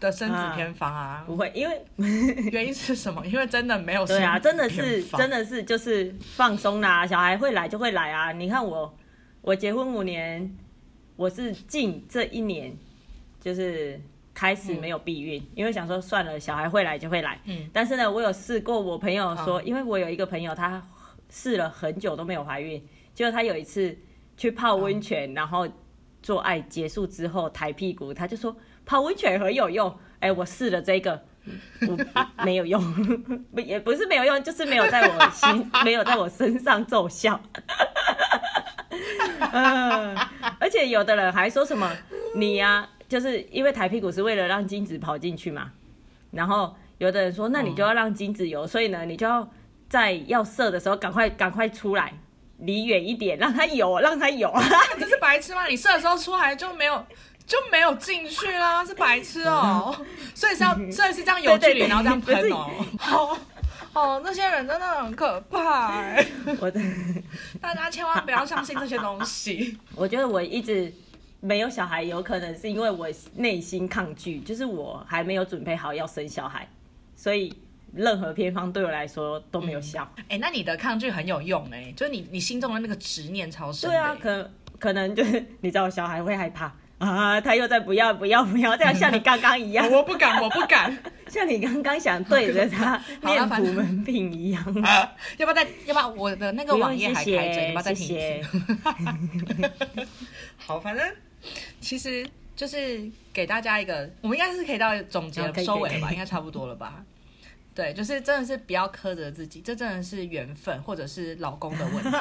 的生子偏方啊？不会，因为 *laughs* 原因是什么？因为真的没有生。对啊，真的是真的是就是放松啦，小孩会来就会来啊。你看我，我结婚五年，我是近这一年就是。开始没有避孕，嗯，因为想说算了，小孩会来就会来。嗯，但是呢，我有试过，我朋友说，嗯，因为我有一个朋友，她试了很久都没有怀孕，结果他有一次去泡温泉，嗯，然后做爱结束之后抬屁股，他就说泡温泉很有用。哎，欸，我试了这个，我没有用，*laughs* 也不是没有用，就是没有在我心，*laughs* 没有在我身上奏效。嗯，*laughs* 而且有的人还说什么你呀，啊。就是因为抬屁股是为了让精子跑进去嘛，然后有的人说，那你就要让精子游，所以呢，你就要在要射的时候赶快赶快出来，离远一点，让它游，让它游。这是白痴吗？你射的时候出来就没有就没有进去啦，*laughs* 是白痴哦、喔。*laughs* 所以是要，所以是这样有距离，然后这样喷哦、喔。好，哦，那些人真的很可怕。*laughs* 我的，大家千万不要相信这些东西。我觉得我一直。没有小孩，有可能是因为我内心抗拒，就是我还没有准备好要生小孩，所以任何偏方对我来说都没有效。哎、嗯欸，那你的抗拒很有用哎、欸，就是你你心中的那个执念超深、欸。对啊，可可能就是你知道，小孩会害怕啊，他又在不要不要不要，这样像你刚刚一样，*laughs* 我不敢，我不敢，*laughs* 像你刚刚想对着他 *laughs* 念普门品一样。啊、要不要再？要不要我的那个网页还开着？要不要再听一次？好，反正其实就是给大家一个，我们应该是可以到总结收尾了吧？应该差不多了吧？对，就是真的是不要苛责自己，这真的是缘分，或者是老公的问题。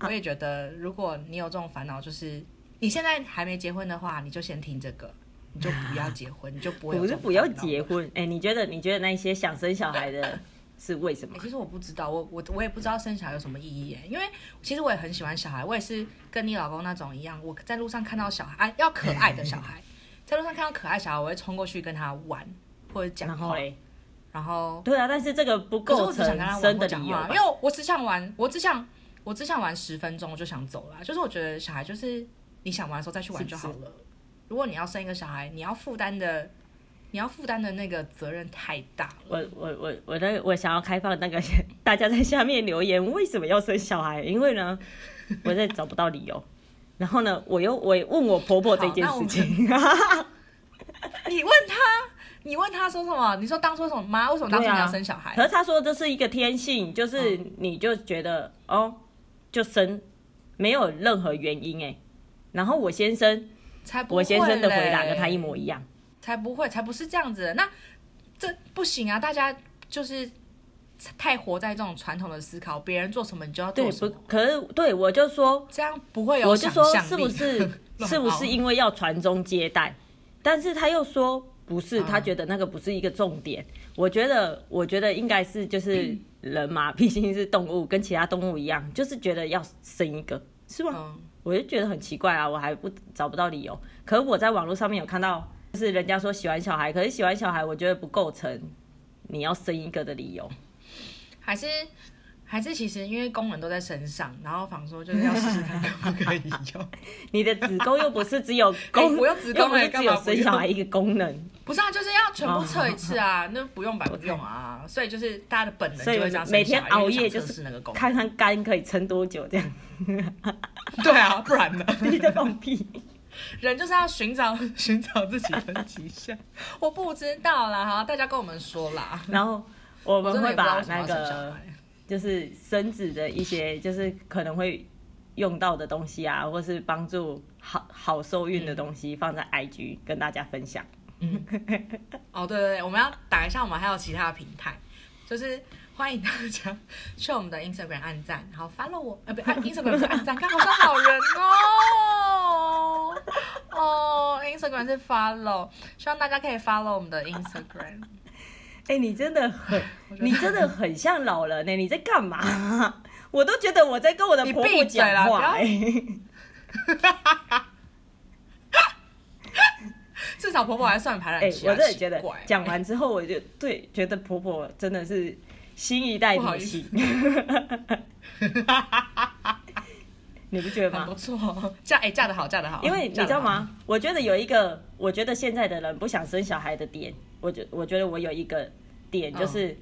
我也觉得，如果你有这种烦恼，就是你现在还没结婚的话，你就先听这个，你就不要结婚，你就不会。不是不要结婚，哎，你觉得？你觉得那些想生小孩的 *laughs* 是为什么？其实我不知道，我我我也不知道生小孩有什么意义，因为其实我也很喜欢小孩，我也是跟你老公那种一样，我在路上看到小孩，要可爱的小孩，*laughs* 在路上看到可爱小孩，我会冲过去跟他玩或者讲话。然后对啊，但是这个不构成生的理由，因为我只想玩，我只想我只想玩十分钟就想走了。就是我觉得小孩就是你想玩的时候再去玩就好了。如果你要生一个小孩，你要负担的你要负担的那个责任太大了。我我我我的我想要开放那个 *laughs* 大家在下面留言，为什么要生小孩？因为呢，我在找不到理由。然后呢，我又我问我婆婆这件事情，*laughs* 你问他。你问他说什么？你说当初什么妈？为什么当初你要生小孩？可是他说这是一个天性，就是你就觉得、嗯、哦，就生，没有任何原因哎。然后我先生，才不我先生的回答跟他一模一样，才不会，才不是这样子的。那这不行啊！大家就是太活在这种传统的思考，别人做什么你就要做什么。对，不，可是对我就说这样不会有，我就说是不是 *laughs* 是不是因为要传宗接代？但是他又说。不是，他觉得那个不是一个重点。嗯、我觉得，我觉得应该是就是 *clears throat* 人嘛，毕竟是动物，跟其他动物一样，就是觉得要生一个，是吗？嗯、我就觉得很奇怪啊，我还不找不到理由。可是我在网络上面有看到，就是人家说喜欢小孩，可是喜欢小孩，我觉得不构成你要生一个的理由，还是。还是其实因为功能都在身上，然后仿说就是要试试看可不可以用。*laughs* 你的子宫又不是只有功，*laughs* 我用子宫也只有生小孩一个功能。不是啊，就是要全部测一次啊，那不用白不用啊。所以就是大家的本能就会这样，每天熬夜就是那个功能，看看肝可以撑多久这样。对啊，不然呢？*laughs* 你在放屁。人就是要寻找寻找自己的极限。我不知道啦，哈，大家跟我们说啦。然后我们会把那个。就是生子的一些，就是可能会用到的东西啊，或是帮助好好受孕的东西，放在 IG 跟大家分享。嗯，哦，对对对，我们要打一下，我们还有其他的平台，就是欢迎大家去我们的 Instagram 按赞，然后 follow 我，呃，不，Instagram 是按赞，看好像好人哦，哦，Instagram 是 follow，希望大家可以 follow 我们的 Instagram。哎、欸，你真的很，*laughs* 你真的很像老人呢、欸。你在干嘛？*laughs* 我都觉得我在跟我的婆婆讲话、欸。至少婆婆还算排得起来。我真的觉得，讲完之后，我就对觉得婆婆真的是新一代女性。*laughs* 你不觉得吗？不错，嫁哎、欸、嫁得好，嫁得好。因为你知道吗？我觉得有一个，我觉得现在的人不想生小孩的点。我觉我觉得我有一个点，就是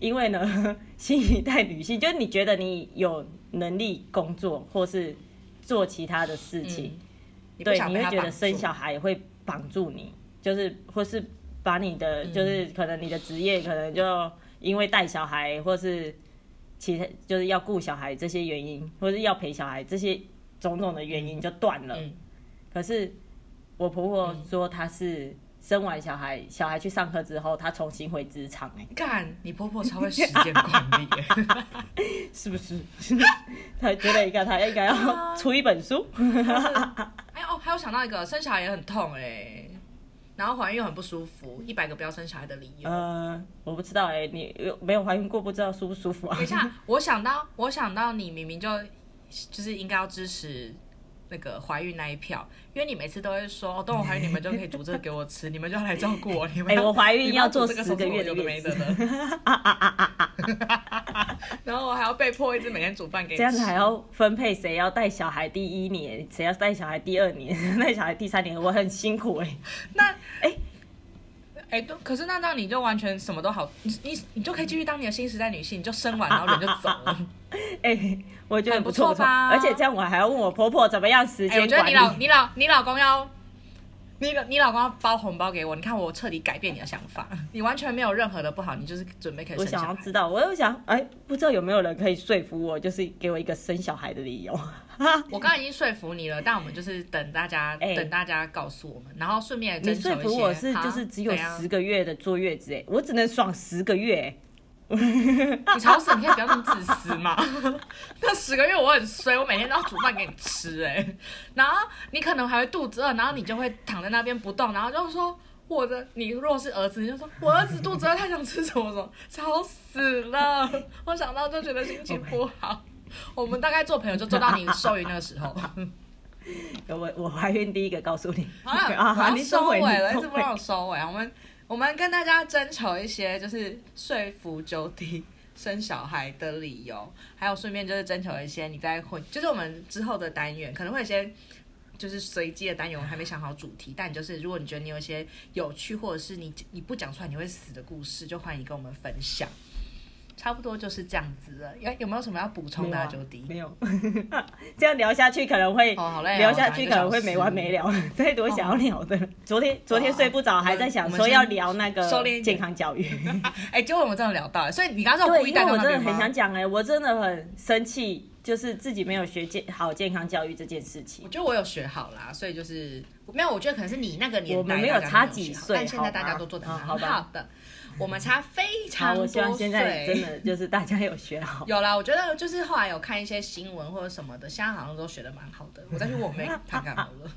因为呢，嗯、*laughs* 新一代女性，就是你觉得你有能力工作或是做其他的事情，嗯、对，你会觉得生小孩会绑住你，就是或是把你的，嗯、就是可能你的职业可能就因为带小孩或是其他就是要顾小孩这些原因，或是要陪小孩这些种种的原因就断了。嗯、可是我婆婆说她是。生完小孩，小孩去上课之后，他重新回职场哎，干，你婆婆超会时间管理，*laughs* 是不是？*laughs* 他觉得应该他应该要出一本书。哎哦，还有想到一个，生小孩也很痛哎，然后怀孕又很不舒服，一百个不要生小孩的理由。呃，我不知道哎，你没有怀孕过，不知道舒不舒服啊？等一下，我想到，我想到你明明就就是应该要支持。那个怀孕那一票，因为你每次都会说，等我怀孕，你们就可以煮这个给我吃，*laughs* 你们就要来照顾我。*laughs* 你们，哎，我怀孕要做十个月的月子，*laughs* 然后我还要被迫一直每天煮饭给你。这样子还要分配谁要带小孩第一年，谁要带小孩第二年，带小孩第三年，我很辛苦哎。那哎哎，都可是那那你就完全什么都好，你你你就可以继续当你的新时代女性，你就生完然后人就走了。*laughs* 哎、欸，我觉得不错吧？而且这样我还要问我婆婆怎么样时间我觉得你老你老你老公要。你老你老公要包红包给我，你看我彻底改变你的想法，*laughs* 你完全没有任何的不好，你就是准备可以生小孩。我想要知道，我又想，哎、欸，不知道有没有人可以说服我，就是给我一个生小孩的理由。*laughs* 我刚刚已经说服你了，但我们就是等大家，欸、等大家告诉我们，然后顺便你说服我是就是只有十个月的坐月子，哎，我只能爽十个月。*laughs* 你吵死！你可以不要那么自私嘛。*laughs* 那十个月我很衰，我每天都要煮饭给你吃哎、欸。然后你可能还会肚子饿，然后你就会躺在那边不动，然后就说我的，你如果是儿子，你就说我儿子肚子饿，他想吃什么什么，吵死了。我想到就觉得心情不好。我们大概做朋友就做到你受孕那个时候。*laughs* 我我怀孕第一个告诉你啊，好，你收尾了，一直不让我收尾。我们。我们跟大家征求一些，就是说服 Jody 生小孩的理由，还有顺便就是征求一些你在婚，就是我们之后的单元可能会有一些，就是随机的单元，我还没想好主题，但就是如果你觉得你有一些有趣，或者是你你不讲出来你会死的故事，就欢迎跟我们分享。差不多就是这样子了，有有没有什么要补充的啊，Jody？没有，这样聊下去可能会聊下去可能会没完没了，*laughs* 太多想要聊的。昨天昨天睡不着，还在想说要聊那个健康教育。*laughs* 哎，结果我们真的聊到了，所以你刚刚说我故意带到那边吗？我真的很想讲哎，我真的很生气，就是自己没有学健好健康教育这件事情。我觉得我有学好啦，所以就是没有。我觉得可能是你那个年代，我们没有差几岁，但现在大家都做得很好的。我们差非常多岁，我希望现在真的就是大家有学好。*laughs* 有啦，我觉得就是后来有看一些新闻或者什么的，现在好像都学的蛮好的。我再去问我妹看看好了。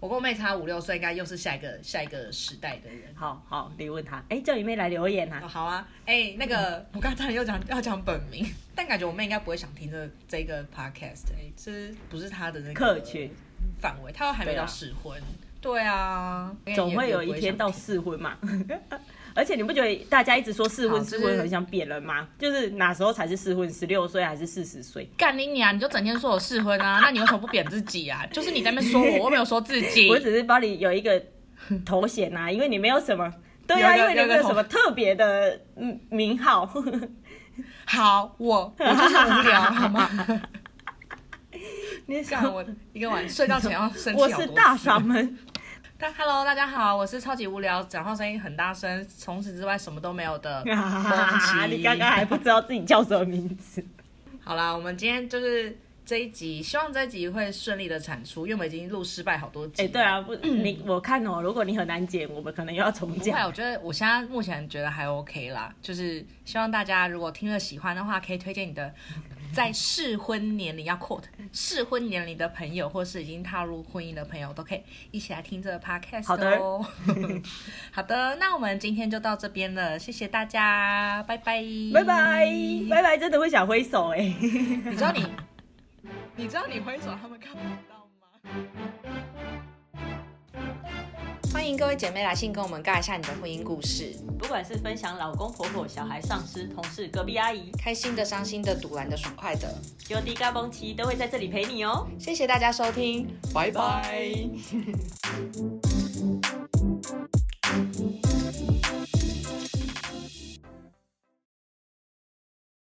我跟我妹差五六岁，应该又是下一个下一个时代的人。好好，你问她。哎、欸，叫你妹来留言啊。哦、好啊。哎、欸，那个我刚才又讲要讲本名，但感觉我妹应该不会想听这这个 podcast，哎、欸，这不是她的那个客群范围，她又还没到适婚。对啊，对啊，总会有一天到适婚嘛。*laughs* 而且你不觉得大家一直说适婚适婚很想贬人吗？就是哪时候才是适婚？十六岁还是四十岁？干你娘！你就整天说我适婚啊？*laughs* 那你为什么不贬自己啊？就是你在那边说我，我没有说自己。*laughs* 我只是帮你有一个头衔啊，因为你没有什么。*laughs* 对啊，因为你没有什么特别的名号。好，我我就是无聊，好吗？你想我一个晚睡觉前要。我是大嗓门。Hello，大家好，我是超级无聊，讲话声音很大声，除此之外什么都没有的。*laughs* 你刚刚还不知道自己叫什么名字？好啦，我们今天就是这一集，希望这一集会顺利的产出，因为我们已经录失败好多集。哎、欸，对啊，不，你 *clears throat* 我看哦，如果你很难剪，我们可能又要重剪。我觉得我现在目前觉得还 OK 啦，就是希望大家如果听了喜欢的话，可以推荐你的。在适婚年龄要 quote 适婚年龄的朋友，或是已经踏入婚姻的朋友，都可以一起来听这个 podcast 好的，*laughs* 好的，那我们今天就到这边了，谢谢大家，拜拜，拜拜，拜拜，真的会想挥手哎，你知道你，你知道你挥手他们看不到吗？欢迎各位姐妹来信跟我们尬一下你的婚姻故事，不管是分享老公婆婆、小孩、上司、同事、隔壁阿姨，开心的、伤心的、堵然的、爽快的，Jody 嘎嘣奇都会在这里陪你哦。谢谢大家收听，拜拜。*laughs*